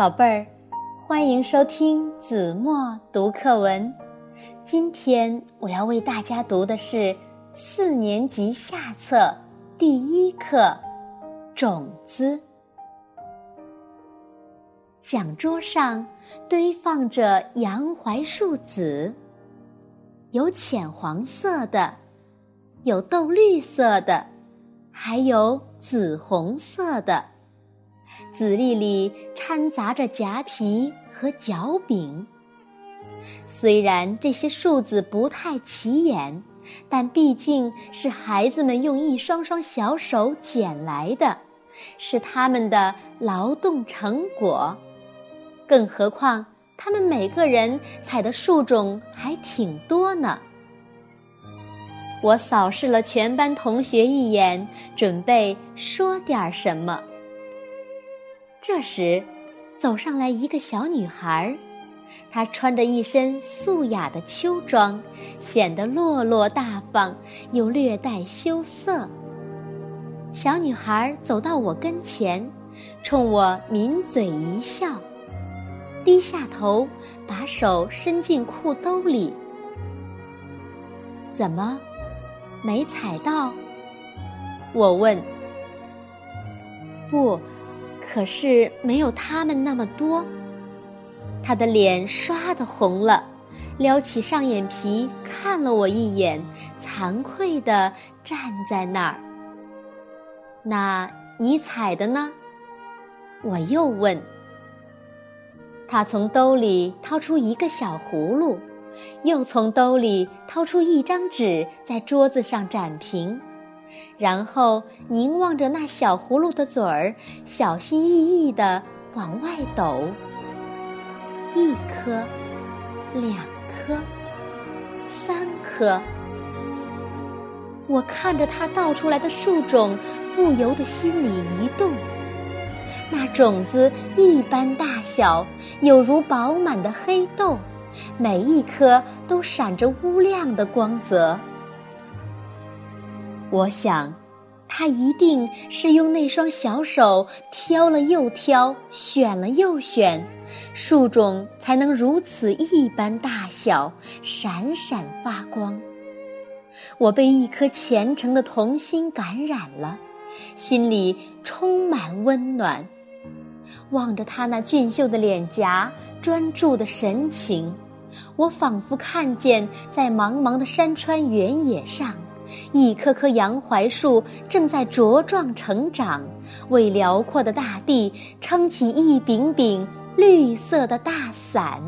宝贝儿，欢迎收听子墨读课文。今天我要为大家读的是四年级下册第一课《种子》。讲桌上堆放着洋槐树籽，有浅黄色的，有豆绿色的，还有紫红色的。籽粒里掺杂着荚皮和角饼。虽然这些数字不太起眼，但毕竟是孩子们用一双双小手捡来的，是他们的劳动成果。更何况，他们每个人采的树种还挺多呢。我扫视了全班同学一眼，准备说点什么。这时，走上来一个小女孩，她穿着一身素雅的秋装，显得落落大方又略带羞涩。小女孩走到我跟前，冲我抿嘴一笑，低下头，把手伸进裤兜里。怎么，没踩到？我问。不。可是没有他们那么多。他的脸刷的红了，撩起上眼皮看了我一眼，惭愧的站在那儿。那你采的呢？我又问。他从兜里掏出一个小葫芦，又从兜里掏出一张纸，在桌子上展平。然后凝望着那小葫芦的嘴儿，小心翼翼地往外抖。一颗，两颗，三颗。我看着它倒出来的树种，不由得心里一动。那种子一般大小，有如饱满的黑豆，每一颗都闪着乌亮的光泽。我想，他一定是用那双小手挑了又挑，选了又选，树种才能如此一般大小，闪闪发光。我被一颗虔诚的童心感染了，心里充满温暖。望着他那俊秀的脸颊、专注的神情，我仿佛看见在茫茫的山川原野上。一棵棵洋槐树正在茁壮成长，为辽阔的大地撑起一柄柄绿色的大伞。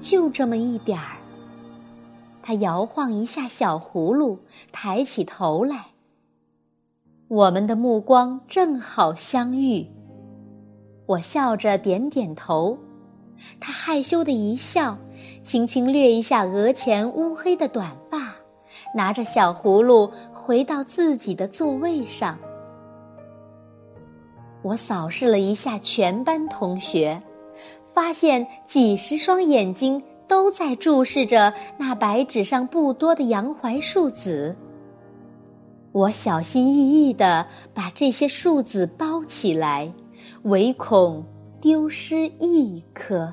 就这么一点儿，他摇晃一下小葫芦，抬起头来。我们的目光正好相遇，我笑着点点头。他害羞的一笑，轻轻掠一下额前乌黑的短发，拿着小葫芦回到自己的座位上。我扫视了一下全班同学，发现几十双眼睛都在注视着那白纸上不多的洋槐树籽。我小心翼翼地把这些树籽包起来，唯恐。丢失一颗。